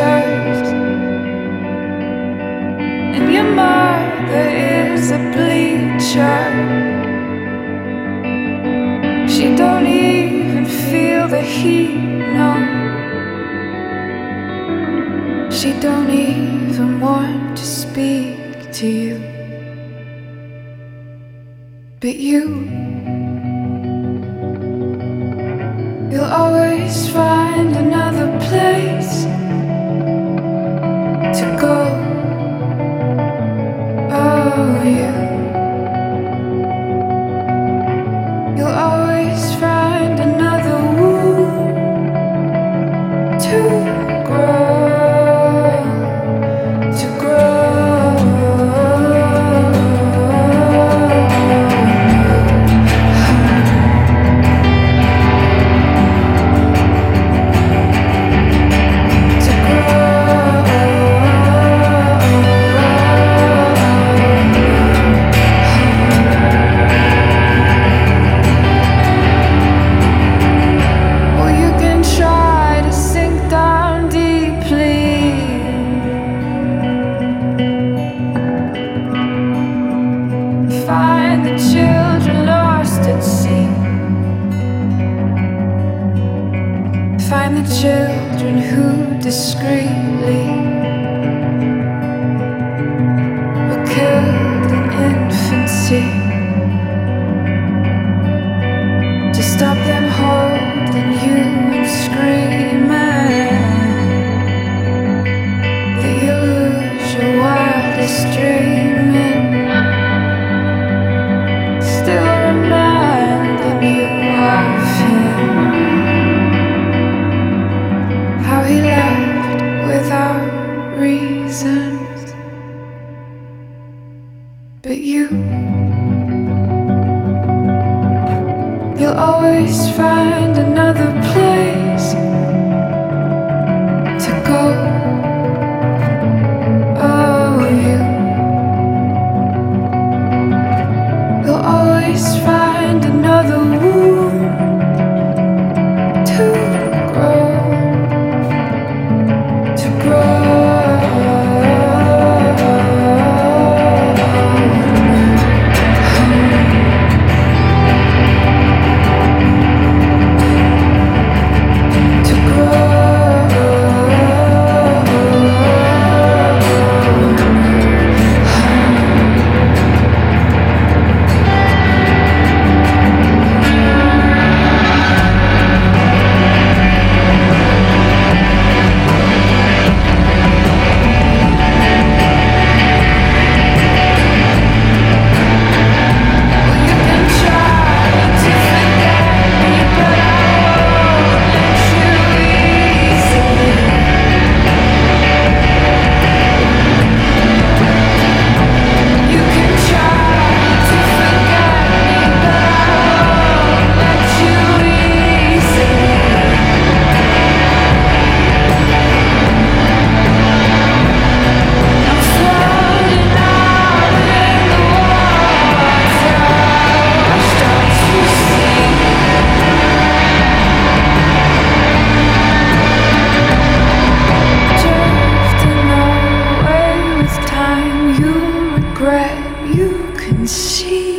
shirt. And your mother is a bleacher. She don't even feel the heat, no. She don't even want to speak to you. But you, you'll always find another. to go. Oh, you. Yeah. 心。